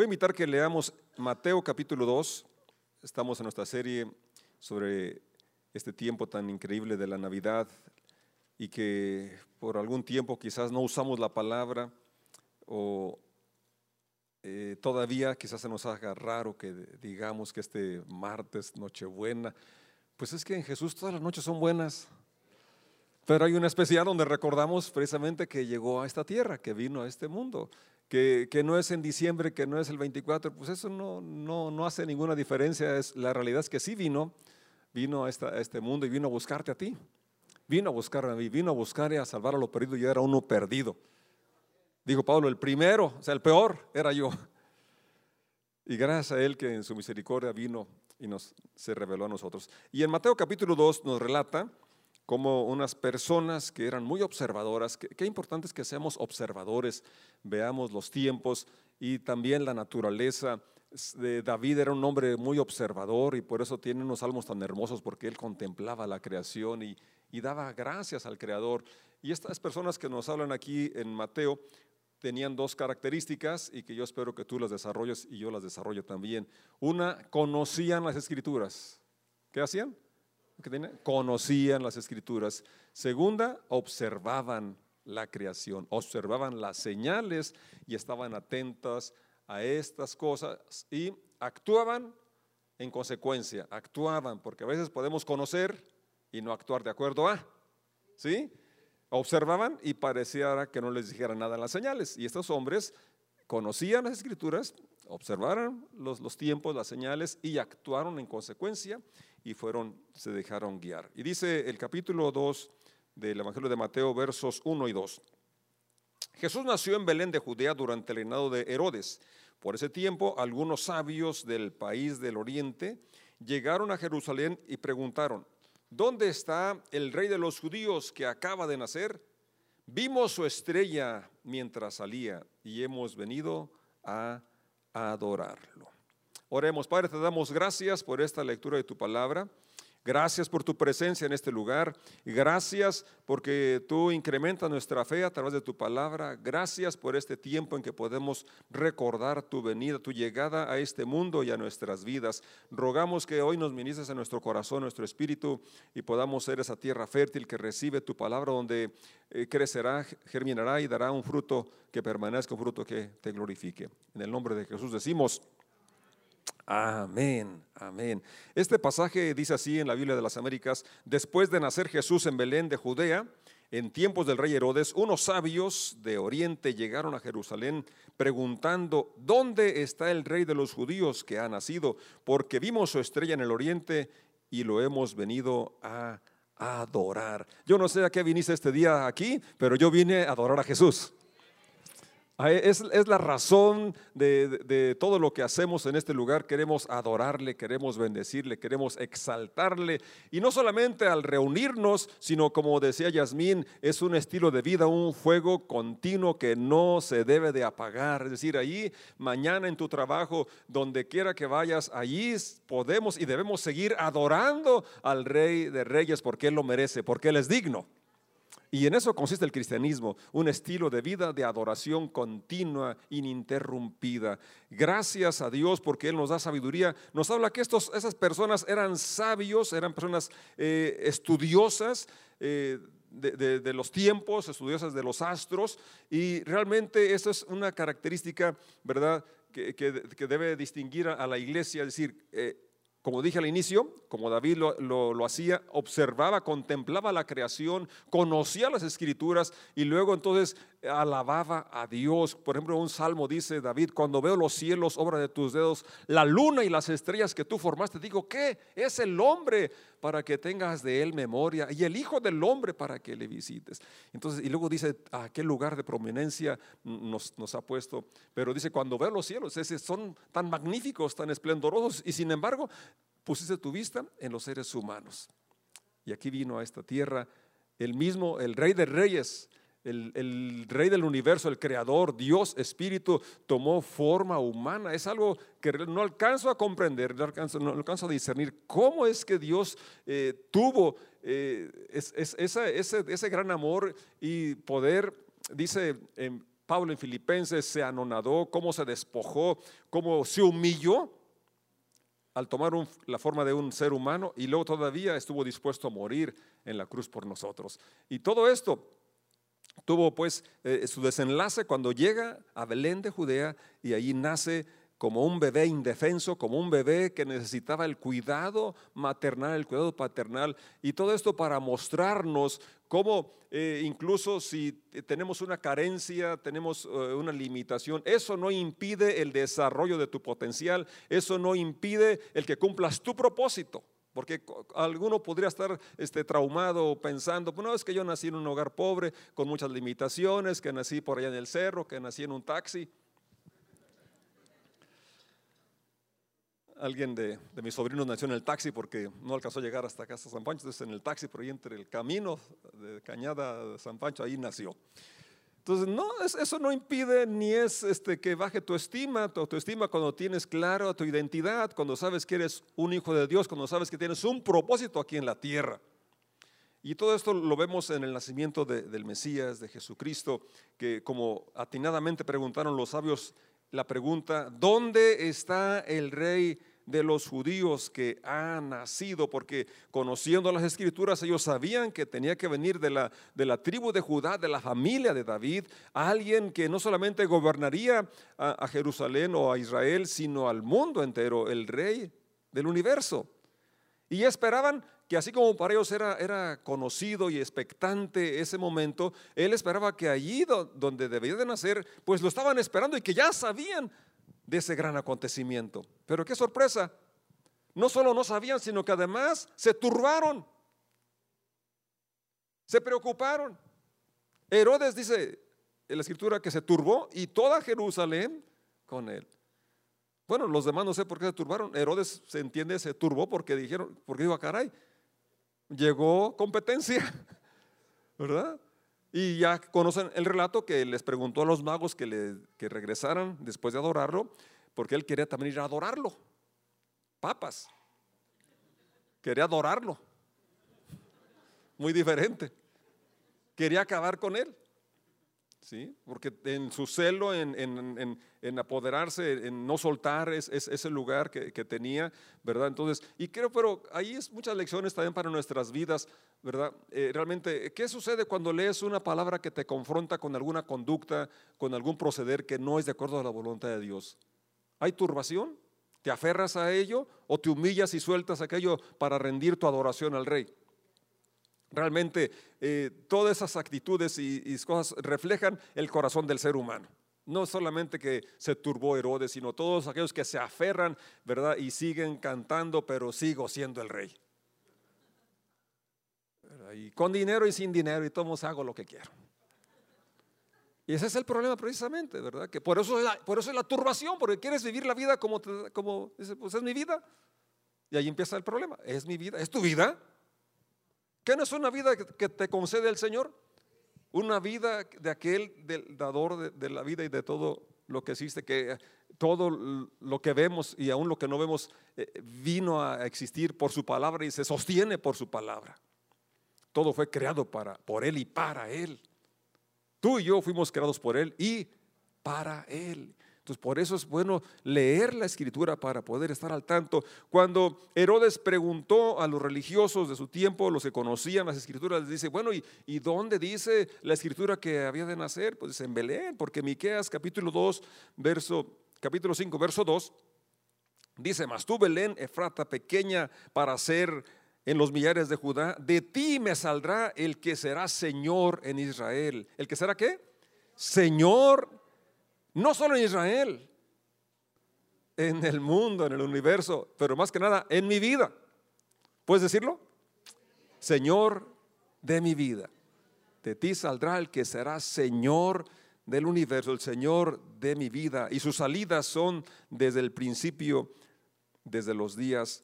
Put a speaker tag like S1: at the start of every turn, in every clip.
S1: Voy a invitar que leamos Mateo capítulo 2. Estamos en nuestra serie sobre este tiempo tan increíble de la Navidad y que por algún tiempo quizás no usamos la palabra o eh, todavía quizás se nos haga raro que digamos que este martes, Nochebuena, pues es que en Jesús todas las noches son buenas. Pero hay una especial donde recordamos precisamente que llegó a esta tierra, que vino a este mundo que, no es en diciembre, que no es el 24, pues eso no, no, no hace ninguna diferencia. Es, la realidad es que sí vino, vino a, este mundo y vino a buscarte a ti. Vino a buscar a mí, vino a buscar y a salvar a lo perdido y era uno perdido. Dijo Pablo, el primero, o sea, el peor era yo. Y gracias a él que en su misericordia vino y nos se reveló a nosotros. Y en Mateo capítulo 2 nos relata como unas personas que eran muy observadoras. Qué, importante es que seamos observadores, veamos los tiempos y también la naturaleza. David era un hombre muy observador y por eso tiene unos salmos tan hermosos porque él contemplaba la creación y, y daba gracias al Creador. Y estas personas que nos hablan aquí en Mateo tenían dos características y que yo espero que tú las desarrolles y yo las desarrollo también. Una, conocían las escrituras. ¿Qué hacían? Conocían las escrituras. Segunda, observaban la creación, observaban las señales y estaban atentas a estas cosas y actuaban en consecuencia, actuaban, porque a veces podemos conocer y no actuar de acuerdo a, ¿sí? Observaban y pareciera que no les dijera nada las señales. Y estos hombres conocían las escrituras, observaron los, los tiempos, las señales y actuaron en consecuencia y fueron, se dejaron guiar. Y dice el capítulo 2 del Evangelio de Mateo, versos 1 y 2. Jesús nació en Belén de Judea durante el reinado de Herodes. Por ese tiempo, algunos sabios del país del oriente llegaron a Jerusalén y preguntaron, ¿dónde está el rey de los judíos que acaba de nacer? Vimos su estrella mientras salía y hemos venido a adorarlo. Oremos, Padre, te damos gracias por esta lectura de tu palabra. Gracias por tu presencia en este lugar. Gracias porque tú incrementas nuestra fe a través de tu palabra. Gracias por este tiempo en que podemos recordar tu venida, tu llegada a este mundo y a nuestras vidas. Rogamos que hoy nos ministres en nuestro corazón, nuestro espíritu y podamos ser esa tierra fértil que recibe tu palabra, donde eh, crecerá, germinará y dará un fruto que permanezca, un fruto que te glorifique. En el nombre de Jesús decimos. Amén, amén. Este pasaje dice así en la Biblia de las Américas, después de nacer Jesús en Belén de Judea, en tiempos del rey Herodes, unos sabios de Oriente llegaron a Jerusalén preguntando, ¿dónde está el rey de los judíos que ha nacido? Porque vimos su estrella en el Oriente y lo hemos venido a adorar. Yo no sé a qué viniste este día aquí, pero yo vine a adorar a Jesús. Es, la razón de, todo lo que hacemos en este lugar. Queremos adorarle, queremos bendecirle, queremos exaltarle. Y no solamente al reunirnos, sino como decía Yasmín, es un estilo de vida, un fuego continuo que no se debe de apagar. Es decir, allí, mañana en tu trabajo, donde quiera que vayas, allí podemos y debemos seguir adorando al Rey de Reyes porque Él lo merece, porque Él es digno. Y en eso consiste el cristianismo, un estilo de vida de adoración continua, ininterrumpida. Gracias a Dios porque Él nos da sabiduría. Nos habla que estos, esas personas eran sabios, eran personas eh, estudiosas. Eh, de, los tiempos, estudiosas de los astros, y realmente eso es una característica, ¿verdad?, que, debe distinguir a, la iglesia, es decir, eh, como dije al inicio, como David lo, hacía, observaba, contemplaba la creación, conocía las escrituras y luego entonces alababa a Dios. Por ejemplo, un salmo dice David, cuando veo los cielos, obra de tus dedos, la luna y las estrellas que tú formaste, digo, ¿qué? Es el hombre para que tengas de él memoria y el Hijo del Hombre para que le visites. Entonces, y luego dice, ¿a qué lugar de prominencia nos, ha puesto? Pero dice, cuando veo los cielos, son tan magníficos, tan esplendorosos y sin embargo pusiste tu vista en los seres humanos. Y aquí vino a esta tierra el mismo, el Rey de Reyes, el, rey del universo, el creador, Dios, Espíritu, tomó forma humana. Es algo que no alcanzo a comprender, no alcanzo, a discernir cómo es que Dios eh, tuvo eh, ese, ese, gran amor y poder, dice Pablo en Filipenses se anonadó, cómo se despojó, cómo se humilló al tomar la forma de un ser humano y luego todavía estuvo dispuesto a morir en la cruz por nosotros. Y todo esto tuvo pues eh, su desenlace cuando llega a Belén de Judea y allí nace como un bebé indefenso, como un bebé que necesitaba el cuidado maternal, el cuidado paternal, y todo esto para mostrarnos cómo eh, incluso si tenemos una carencia, tenemos eh, una limitación, eso no impide el desarrollo de tu potencial, eso no impide el que cumplas tu propósito. Porque alguno podría estar este, traumado pensando, pues no, es que yo nací en un hogar pobre, con muchas limitaciones, que nací por allá en el cerro, que nací en un taxi. alguien de, mis sobrinos nació en el taxi porque no alcanzó a llegar hasta casa San Pancho, entonces en el taxi, por ahí entre el camino de Cañada de San Pancho, ahí nació. Entonces, no, eso no impide ni es este, que baje tu estima, tu autoestima cuando tienes claro tu identidad, cuando sabes que eres un hijo de Dios, cuando sabes que tienes un propósito aquí en la tierra. Y todo esto lo vemos en el nacimiento del Mesías, de Jesucristo, que como atinadamente preguntaron los sabios la pregunta, ¿dónde está el rey de los judíos que ha nacido, porque conociendo las escrituras ellos sabían que tenía que venir de la, de la tribu de Judá, de la familia de David, alguien que no solamente gobernaría a, a Jerusalén o a Israel, sino al mundo entero, el rey del universo. Y esperaban que así como para ellos era, era conocido y expectante ese momento, él esperaba que allí donde debía de nacer, pues lo estaban esperando y que ya sabían de ese gran acontecimiento. Pero qué sorpresa, no solo no sabían, sino que además se turbaron, se preocuparon. Herodes dice en la escritura que se turbó y toda Jerusalén con él. Bueno, los demás no sé por qué se turbaron. Herodes se entiende, se turbó porque dijeron, porque dijo, ah, caray, llegó competencia, ¿verdad? Y ya conocen el relato que les preguntó a los magos que, le, que regresaran después de adorarlo, porque él quería también ir a adorarlo. Papas. Quería adorarlo. Muy diferente. Quería acabar con él. ¿Sí? Porque en su celo, en, apoderarse, en no soltar ese lugar que, que, tenía, ¿verdad? Entonces, y creo, pero ahí es muchas lecciones también para nuestras vidas, ¿verdad? Eh, realmente, ¿qué sucede cuando lees una palabra que te confronta con alguna conducta, con algún proceder que no es de acuerdo a la voluntad de Dios? ¿Hay turbación? ¿Te aferras a ello o te humillas y sueltas aquello para rendir tu adoración al rey? Realmente eh, todas esas actitudes y, cosas reflejan el corazón del ser humano. No solamente que se turbó Herodes, sino todos aquellos que se aferran, ¿verdad? Y siguen cantando, pero sigo siendo el rey. Y con dinero y sin dinero, y todos hago lo que quiero. Y ese es el problema precisamente, ¿verdad? Que por eso es la, por eso es la turbación, porque quieres vivir la vida como, como pues es mi vida. Y ahí empieza el problema. Es mi vida, es tu vida. ¿Qué no es una vida que te concede el Señor? Una vida de aquel del dador de, la vida y de todo lo que existe, que todo lo que vemos y aún lo que no vemos eh, vino a existir por su palabra y se sostiene por su palabra. Todo fue creado para, por Él y para Él. Tú y yo fuimos creados por Él y para Él. Entonces, por eso es bueno leer la escritura para poder estar al tanto. Cuando Herodes preguntó a los religiosos de su tiempo, los que conocían las escrituras, les dice, bueno, ¿y, ¿y dónde dice la escritura que había de nacer? Pues en Belén, porque Miqueas capítulo 2, verso, capítulo 5, verso 2, dice, mas tú Belén, Efrata, pequeña para ser en los millares de Judá, de ti me saldrá el que será Señor en Israel. ¿El que será qué? Señor, no solo en Israel, en el mundo, en el universo, pero más que nada en mi vida. ¿Puedes decirlo? Señor de mi vida. De ti saldrá el que será Señor del universo, el Señor de mi vida. Y sus salidas son desde el principio, desde los días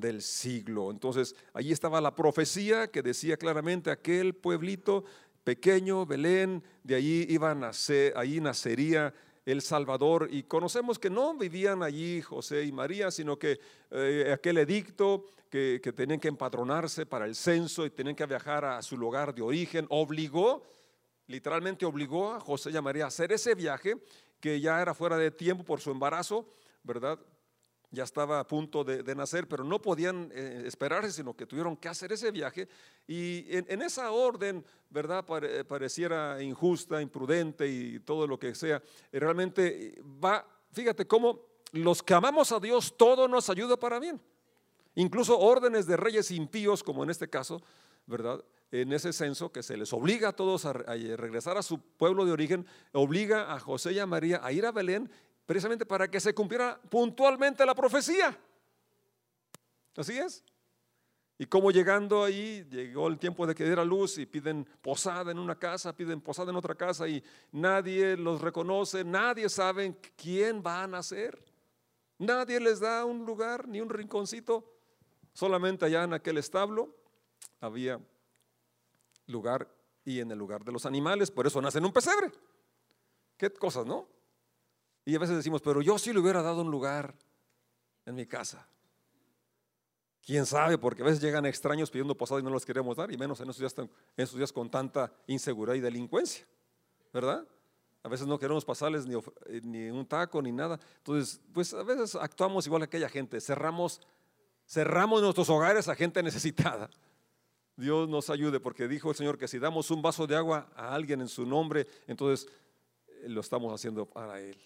S1: del siglo. Entonces, allí estaba la profecía que decía claramente aquel pueblito pequeño, Belén, de allí iba a nacer, allí nacería el Salvador. Y conocemos que no vivían allí José y María, sino que eh, aquel edicto que, que, tenían que empadronarse para el censo y tenían que viajar a su lugar de origen, obligó literalmente obligó a José y a María a hacer ese viaje que ya era fuera de tiempo por su embarazo, ¿verdad? Ya estaba a punto de, nacer, pero no podían eh, esperarse, sino que tuvieron que hacer ese viaje. Y en, esa orden, ¿verdad? pareciera injusta, imprudente y todo lo que sea. Realmente va, fíjate cómo los que amamos a Dios, todo nos ayuda para bien. Incluso órdenes de reyes impíos, como en este caso, ¿verdad? En ese censo que se les obliga a todos a, regresar a su pueblo de origen, obliga a José y a María a ir a Belén precisamente para que se cumpliera puntualmente la profecía. Así es. Y como llegando ahí, llegó el tiempo de que diera luz y piden posada en una casa, piden posada en otra casa y nadie los reconoce, nadie sabe quién va a nacer. Nadie les da un lugar ni un rinconcito. Solamente allá en aquel establo había lugar y en el lugar de los animales, por eso nacen un pesebre. Qué cosas, ¿no? Y a veces decimos, pero yo sí le hubiera dado un lugar en mi casa. Quién sabe, porque a veces llegan extraños pidiendo posada y no los queremos dar, y menos en esos días, con tanta inseguridad y delincuencia, ¿verdad? A veces no queremos pasarles ni, ni un taco ni nada. Entonces, pues a veces actuamos igual que aquella gente, cerramos cerramos nuestros hogares a gente necesitada. Dios nos ayude porque dijo el Señor que si damos un vaso de agua a alguien en su nombre, entonces eh, lo estamos haciendo para Él.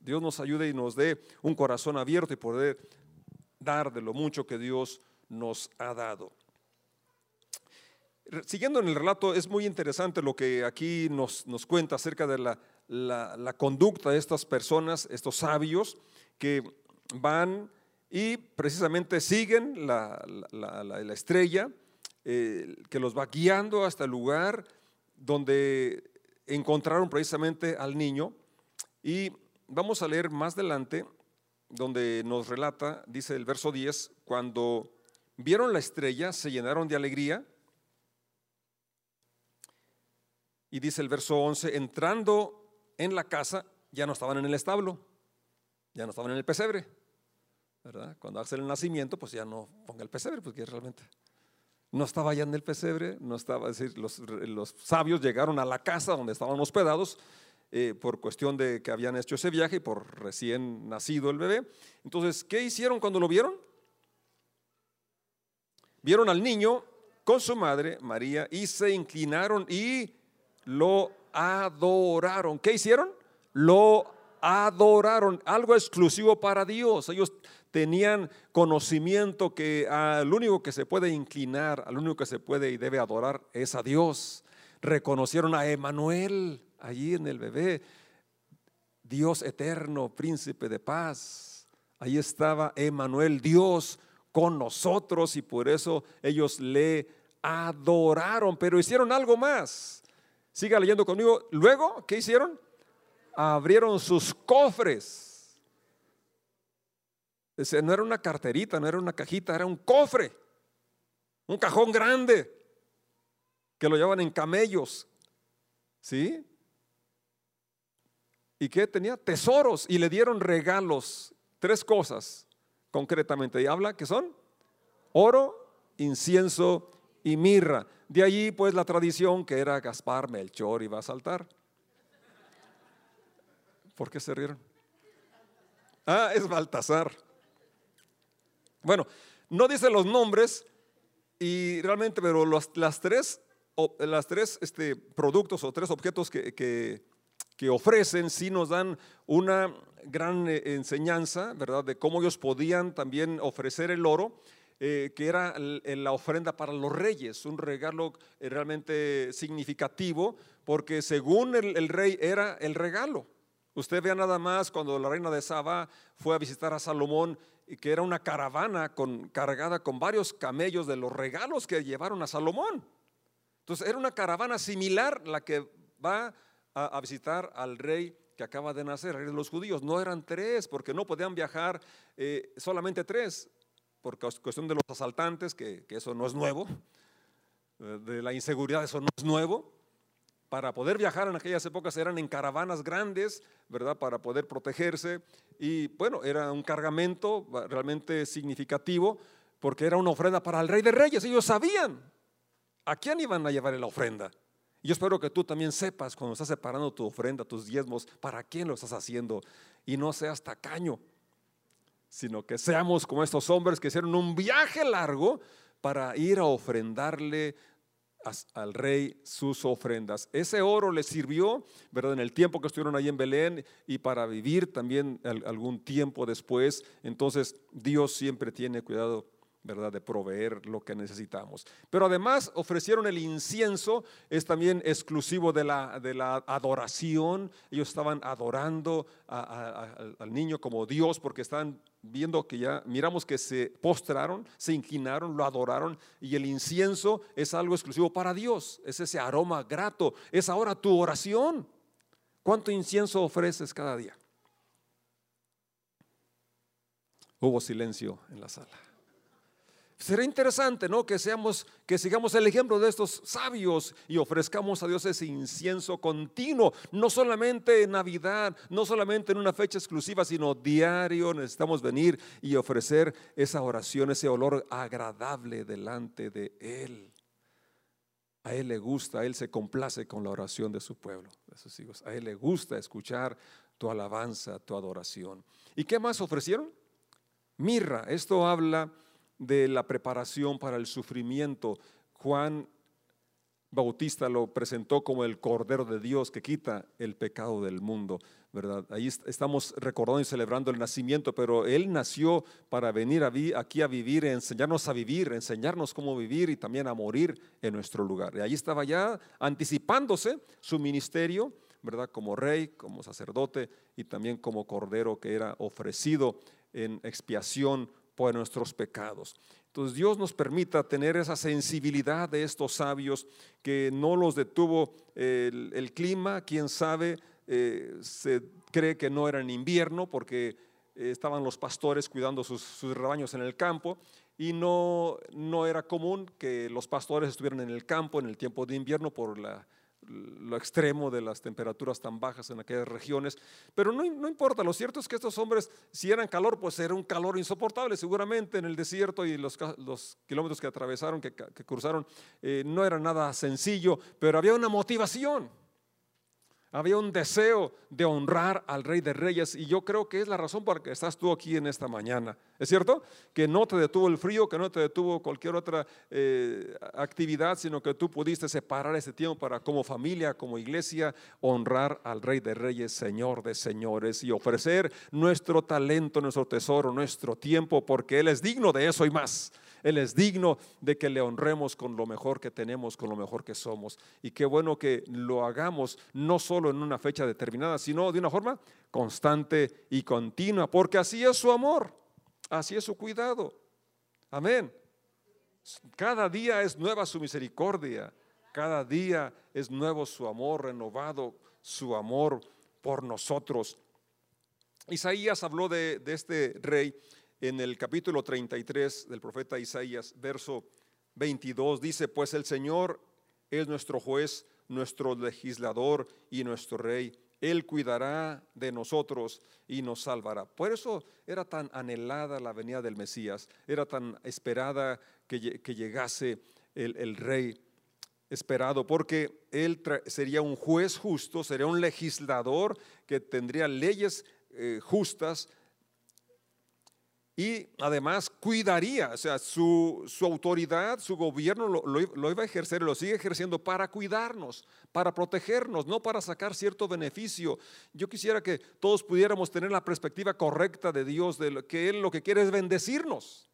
S1: Dios nos ayude y nos dé un corazón abierto y poder dar de lo mucho que Dios nos ha dado. Siguiendo en el relato, es muy interesante lo que aquí nos, nos cuenta acerca de la, la conducta de estas personas, estos sabios, que van y precisamente siguen la, estrella eh, que los va guiando hasta el lugar donde encontraron precisamente al niño. Y vamos a leer más adelante, donde nos relata, dice el verso 10, cuando vieron la estrella se llenaron de alegría. Y dice el verso 11, entrando en la casa, ya no estaban en el establo, ya no estaban en el pesebre cuando hace el nacimiento, pues ya no ponga el pesebre, porque realmente no estaba ya en el pesebre, no estaba, es decir, los, sabios llegaron a la casa donde estaban hospedados eh, por cuestión de que habían hecho ese viaje y por recién nacido el bebé. Entonces, ¿qué hicieron cuando lo vieron? Vieron al niño con su madre, María, y se inclinaron y lo adoraron. ¿Qué hicieron? Lo adoraron, algo exclusivo para Dios. Ellos tenían conocimiento que al único que se puede inclinar, al único que se puede y debe adorar es a Dios. Reconocieron a Emanuel allí en el bebé, Dios eterno, príncipe de paz. Ahí estaba Emanuel, Dios con nosotros y por eso ellos le adoraron, pero hicieron algo más. Siga leyendo conmigo. Luego, ¿qué hicieron? Abrieron sus cofres no era una carterita, no era una cajita, era un cofre, un cajón grande que lo llevaban en camellos. ¿Sí? ¿Y que tenía? Tesoros y le dieron regalos, tres cosas concretamente. Y habla que son oro, incienso y mirra. De allí pues la tradición que era Gaspar, Melchor iba a saltar. ¿Por qué se rieron? Ah, es Baltasar. Bueno, no dice los nombres y realmente, pero las tres, las tres este, productos o tres objetos que, que, ofrecen sí nos dan una gran eh, enseñanza, ¿verdad? De cómo ellos podían también ofrecer el oro. Eh, que era la ofrenda para los reyes, un regalo eh, realmente significativo, porque según el, rey era el regalo. Usted vea nada más cuando la reina de Saba fue a visitar a Salomón que era una caravana con, cargada con varios camellos de los regalos que llevaron a Salomón. Entonces era una caravana similar la que va a, visitar al rey que acaba de nacer, el rey de los judíos. No eran tres, porque no podían viajar eh, solamente tres, por cuestión de los asaltantes, que, que eso no es nuevo, eh, de la inseguridad, eso no es nuevo para poder viajar en aquellas épocas eran en caravanas grandes, ¿verdad? Para poder protegerse. Y bueno, era un cargamento realmente significativo porque era una ofrenda para el rey de reyes. Ellos sabían a quién iban a llevar la ofrenda. Yo espero que tú también sepas cuando estás separando tu ofrenda, tus diezmos, para quién lo estás haciendo y no seas tacaño, sino que seamos como estos hombres que hicieron un viaje largo para ir a ofrendarle al rey sus ofrendas. Ese oro le sirvió, ¿verdad? En el tiempo que estuvieron ahí en Belén y para vivir también algún tiempo después. Entonces, Dios siempre tiene cuidado ¿verdad? De proveer lo que necesitamos. Pero además ofrecieron el incienso, es también exclusivo de la, de la adoración. Ellos estaban adorando al niño como Dios porque están viendo que ya miramos que se postraron, se inclinaron, lo adoraron y el incienso es algo exclusivo para Dios. Es ese aroma grato. Es ahora tu oración. ¿Cuánto incienso ofreces cada día? Hubo silencio en la sala. Será interesante, ¿no? Que seamos, que sigamos el ejemplo de estos sabios y ofrezcamos a Dios ese incienso continuo, no solamente en Navidad, no solamente en una fecha exclusiva, sino diario. Necesitamos venir y ofrecer esa oración, ese olor agradable delante de Él. A Él le gusta, a Él se complace con la oración de su pueblo, de sus hijos. A Él le gusta escuchar tu alabanza, tu adoración. ¿Y qué más ofrecieron? Mirra. Esto habla de la preparación para el sufrimiento. Juan Bautista lo presentó como el Cordero de Dios que quita el pecado del mundo, ¿verdad? Ahí estamos recordando y celebrando el nacimiento, pero Él nació para venir aquí a vivir, enseñarnos a vivir, enseñarnos cómo vivir y también a morir en nuestro lugar. Y ahí estaba ya anticipándose su ministerio, ¿verdad? Como rey, como sacerdote y también como Cordero que era ofrecido en expiación por nuestros pecados. Entonces Dios nos permita tener esa sensibilidad de estos sabios que no los detuvo el, clima, quién sabe, eh, se cree que no era en invierno porque eh, estaban los pastores cuidando sus, sus rebaños en el campo y no, no era común que los pastores estuvieran en el campo en el tiempo de invierno por la lo extremo de las temperaturas tan bajas en aquellas regiones, pero no, importa, lo cierto es que estos hombres, si eran calor, pues era un calor insoportable, seguramente en el desierto y los, kilómetros que atravesaron, que, cruzaron, eh, no era nada sencillo, pero había una motivación. Había un deseo de honrar al Rey de Reyes y yo creo que es la razón por la que estás tú aquí en esta mañana. ¿Es cierto? Que no te detuvo el frío, que no te detuvo cualquier otra eh, actividad, sino que tú pudiste separar ese tiempo para como familia, como iglesia, honrar al Rey de Reyes, Señor de Señores y ofrecer nuestro talento, nuestro tesoro, nuestro tiempo, porque Él es digno de eso y más. Él es digno de que le honremos con lo mejor que tenemos, con lo mejor que somos. Y qué bueno que lo hagamos no solo en una fecha determinada, sino de una forma constante y continua, porque así es su amor, así es su cuidado. Amén. Cada día es nueva su misericordia, cada día es nuevo su amor, renovado su amor por nosotros. Isaías habló de, de este rey en el capítulo 33 del profeta Isaías, verso 22, dice, pues el Señor es nuestro juez, nuestro legislador y nuestro rey. Él cuidará de nosotros y nos salvará. Por eso era tan anhelada la venida del Mesías, era tan esperada que, llegase el, rey esperado, porque él sería un juez justo, sería un legislador que tendría leyes eh, justas, y además cuidaría, o sea, su, autoridad, su gobierno lo, iba a ejercer, lo sigue ejerciendo para cuidarnos, para protegernos, no para sacar cierto beneficio. Yo quisiera que todos pudiéramos tener la perspectiva correcta de Dios, de que Él lo que quiere es bendecirnos.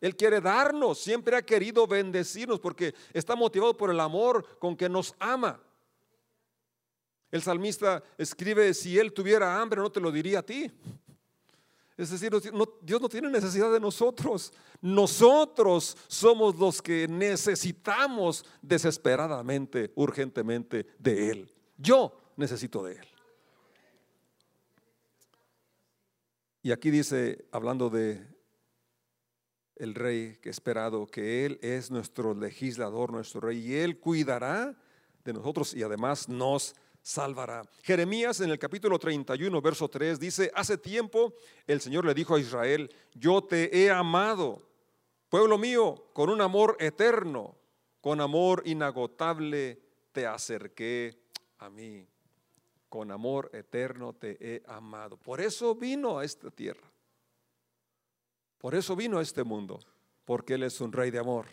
S1: Él quiere darnos, siempre ha querido bendecirnos porque está motivado por el amor con que nos ama. El salmista escribe, si Él tuviera hambre, no te lo diría a ti. Es decir, Dios no tiene necesidad de nosotros. Nosotros somos los que necesitamos desesperadamente, urgentemente de Él. Yo necesito de Él. Y aquí dice, hablando de el rey que esperado, que Él es nuestro legislador, nuestro rey, y Él cuidará de nosotros y además nos salvará. Jeremías en el capítulo 31, verso 3 dice, hace tiempo el Señor le dijo a Israel, yo te he amado, pueblo mío, con un amor eterno, con amor inagotable te acerqué a mí. Con amor eterno te he amado. Por eso vino a esta tierra. Por eso vino a este mundo. Porque Él es un rey de amor.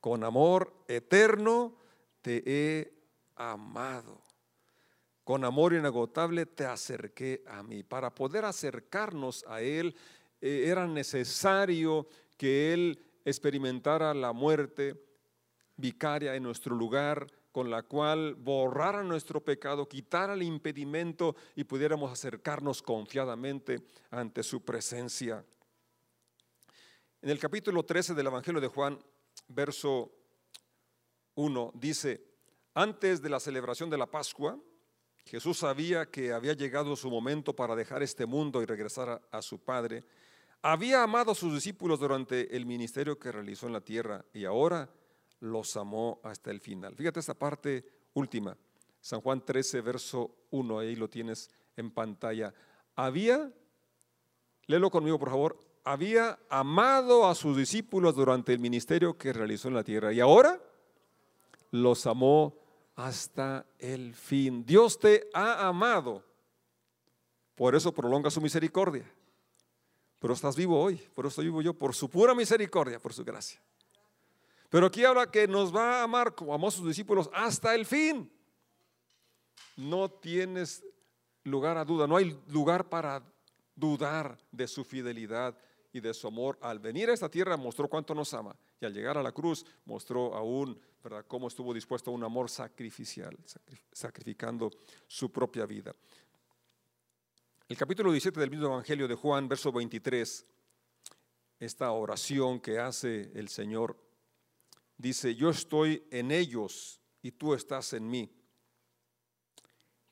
S1: Con amor eterno te he amado. Con amor inagotable te acerqué a mí. Para poder acercarnos a Él eh, era necesario que Él experimentara la muerte vicaria en nuestro lugar, con la cual borrara nuestro pecado, quitara el impedimento y pudiéramos acercarnos confiadamente ante su presencia. En el capítulo 13 del Evangelio de Juan, verso 1, dice, antes de la celebración de la Pascua, Jesús sabía que había llegado su momento para dejar este mundo y regresar a, su Padre. Había amado a sus discípulos durante el ministerio que realizó en la tierra y ahora los amó hasta el final. Fíjate esta parte última, San Juan 13, verso 1, ahí lo tienes en pantalla. Había, léelo conmigo por favor, había amado a sus discípulos durante el ministerio que realizó en la tierra y ahora los amó hasta el fin. Dios te ha amado, por eso prolonga su misericordia. Pero estás vivo hoy, por eso vivo yo, por su pura misericordia, por su gracia. Pero aquí habla que nos va a amar como amó a sus discípulos hasta el fin. No tienes lugar a duda, no hay lugar para dudar de su fidelidad y de su amor. Al venir a esta tierra mostró cuánto nos ama y al llegar a la cruz mostró aún ¿verdad? cómo estuvo dispuesto a un amor sacrificial, sacrificando su propia vida. El capítulo 17 del mismo Evangelio de Juan, verso 23, esta oración que hace el Señor, dice, yo estoy en ellos y tú estás en mí.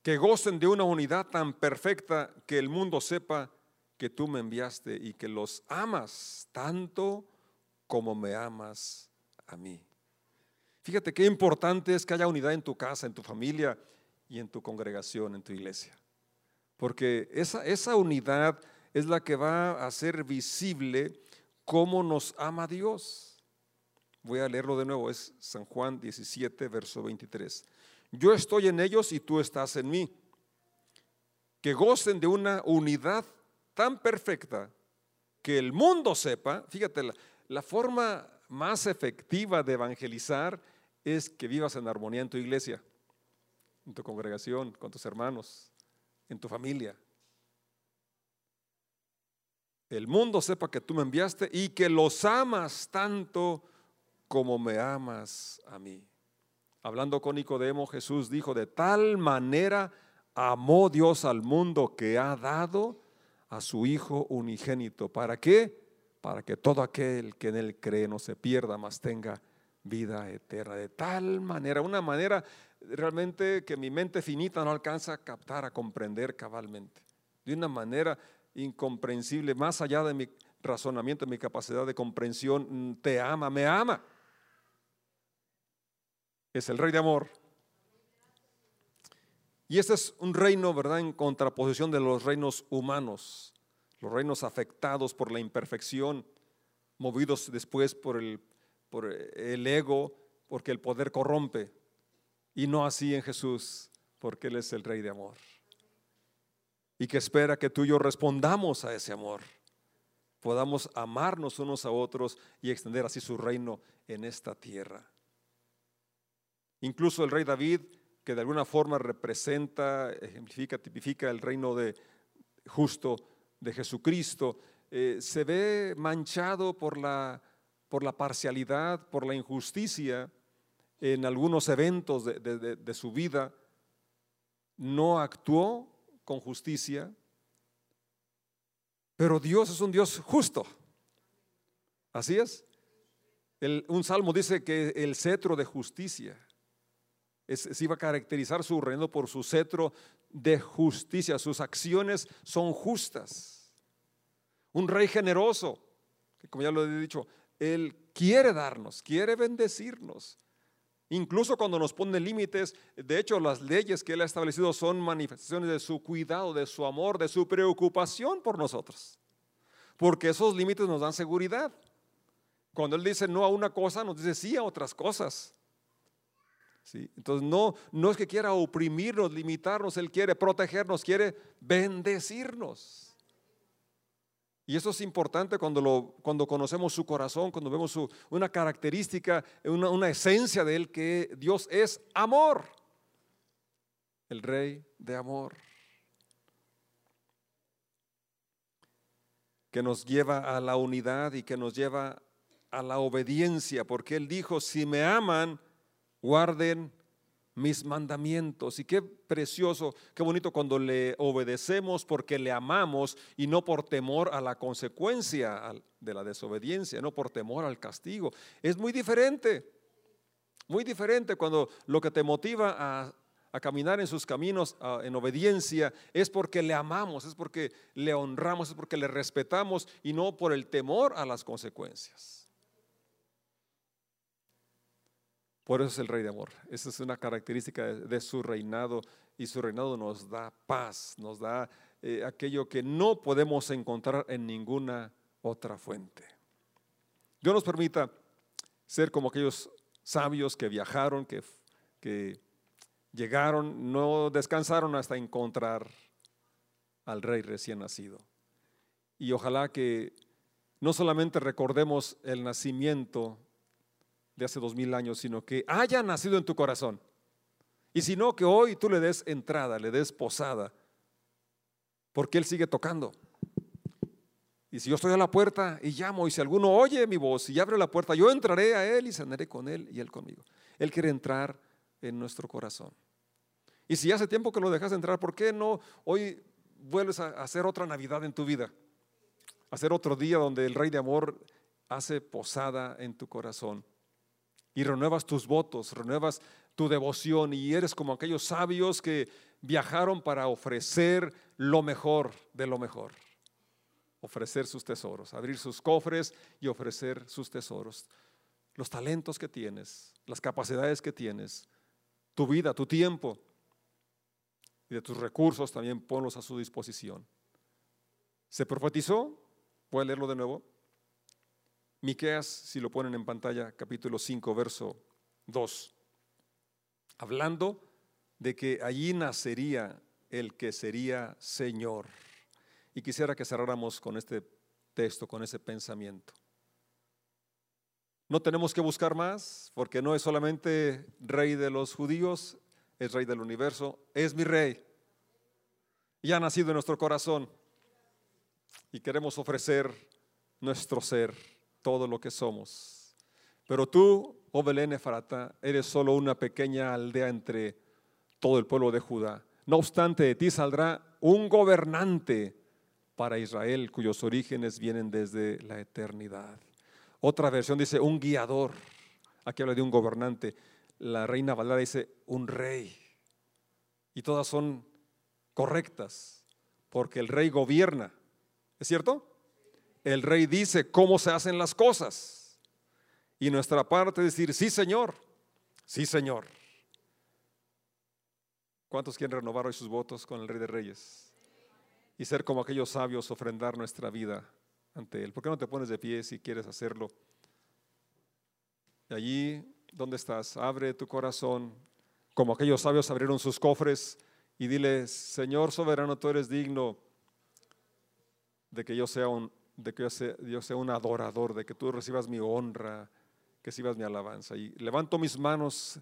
S1: Que gocen de una unidad tan perfecta que el mundo sepa que tú me enviaste y que los amas tanto como me amas a mí. Fíjate qué importante es que haya unidad en tu casa, en tu familia y en tu congregación, en tu iglesia. Porque esa, esa unidad es la que va a hacer visible cómo nos ama Dios. Voy a leerlo de nuevo, es San Juan 17, verso 23. Yo estoy en ellos y tú estás en mí. Que gocen de una unidad tan perfecta que el mundo sepa, fíjate, la, forma más efectiva de evangelizar es que vivas en armonía en tu iglesia, en tu congregación, con tus hermanos, en tu familia. El mundo sepa que tú me enviaste y que los amas tanto como me amas a mí. Hablando con Nicodemo, Jesús dijo, de tal manera amó Dios al mundo que ha dado a su Hijo unigénito. ¿Para qué? Para que todo aquel que en Él cree no se pierda, mas tenga vida eterna. De tal manera, una manera realmente que mi mente finita no alcanza a captar, a comprender cabalmente. De una manera incomprensible, más allá de mi razonamiento, mi capacidad de comprensión, te ama, me ama. Es el Rey de Amor, y este es un reino, ¿verdad?, en contraposición de los reinos humanos, los reinos afectados por la imperfección, movidos después por el, por el ego, porque el poder corrompe. Y no así en Jesús, porque Él es el Rey de amor. Y que espera que tú y yo respondamos a ese amor, podamos amarnos unos a otros y extender así su reino en esta tierra. Incluso el rey David que de alguna forma representa, ejemplifica, tipifica el reino de justo de Jesucristo, eh, se ve manchado por la, por la parcialidad, por la injusticia en algunos eventos de, de su vida, no actuó con justicia, pero Dios es un Dios justo. Así es. El, un salmo dice que el cetro de justicia se iba a caracterizar su reino por su cetro de justicia. Sus acciones son justas. Un rey generoso, que como ya lo he dicho, él quiere darnos, quiere bendecirnos. Incluso cuando nos pone límites, de hecho las leyes que Él ha establecido son manifestaciones de su cuidado, de su amor, de su preocupación por nosotros. Porque esos límites nos dan seguridad. Cuando Él dice no a una cosa, nos dice sí a otras cosas. Entonces no, no es que quiera oprimirnos, limitarnos, Él quiere protegernos, quiere bendecirnos. Y eso es importante cuando, lo, cuando conocemos su corazón, cuando vemos su, una característica, una, una esencia de Él, que Dios es amor, el rey de amor. que nos lleva a la unidad y que nos lleva a la obediencia, porque Él dijo, si me aman, guarden mis mandamientos. Y qué precioso, qué bonito cuando le obedecemos porque le amamos y no por temor a la consecuencia de la desobediencia, no por temor al castigo. Es muy diferente, muy diferente cuando lo que te motiva a, caminar en sus caminos en obediencia es porque le amamos, es porque le honramos, es porque le respetamos y no por el temor a las consecuencias. Por eso es el rey de amor. Esa es una característica de, su reinado y su reinado nos da paz, nos da eh, aquello que no podemos encontrar en ninguna otra fuente. Dios nos permita ser como aquellos sabios que viajaron, que, que llegaron, no descansaron hasta encontrar al rey recién nacido. Y ojalá que no solamente recordemos el nacimiento de hace dos mil años, sino que haya nacido en tu corazón. Y si no, que hoy tú le des entrada, le des posada, porque Él sigue tocando. Y si yo estoy a la puerta y llamo, y si alguno oye mi voz y abre la puerta, yo entraré a Él y cenaré con Él y Él conmigo. Él quiere entrar en nuestro corazón. Y si hace tiempo que lo dejas entrar, ¿por qué no hoy vuelves a hacer otra Navidad en tu vida? Hacer otro día donde el Rey de Amor hace posada en tu corazón y renuevas tus votos, renuevas tu devoción y eres como aquellos sabios que viajaron para ofrecer lo mejor de lo mejor. Ofrecer sus tesoros, abrir sus cofres y ofrecer sus tesoros. Los talentos que tienes, las capacidades que tienes, tu vida, tu tiempo y de tus recursos también ponlos a su disposición. ¿Se profetizó? ¿Puede leerlo de nuevo? Miqueas, si lo ponen en pantalla, capítulo 5, verso 2. Hablando de que allí nacería el que sería Señor. Y quisiera que cerráramos con este texto, con ese pensamiento. No tenemos que buscar más, porque no es solamente rey de los judíos, es rey del universo, es mi rey. Y ha nacido en nuestro corazón. Y queremos ofrecer nuestro ser todo lo que somos. Pero tú, oh Belén Efrata, eres solo una pequeña aldea entre todo el pueblo de Judá. No obstante, de ti saldrá un gobernante para Israel cuyos orígenes vienen desde la eternidad. Otra versión dice un guiador. Aquí habla de un gobernante. La reina Valera dice un rey. Y todas son correctas porque el rey gobierna. ¿Es cierto? El rey dice cómo se hacen las cosas. Y nuestra parte es decir, sí Señor, sí Señor. ¿Cuántos quieren renovar hoy sus votos con el Rey de Reyes? Y ser como aquellos sabios, ofrendar nuestra vida ante Él. ¿Por qué no te pones de pie si quieres hacerlo? Y allí, donde estás, abre tu corazón, como aquellos sabios abrieron sus cofres y dile, Señor soberano, tú eres digno de que yo sea un de que yo sea, un adorador, de que tú recibas mi honra, que recibas mi alabanza. Y levanto mis manos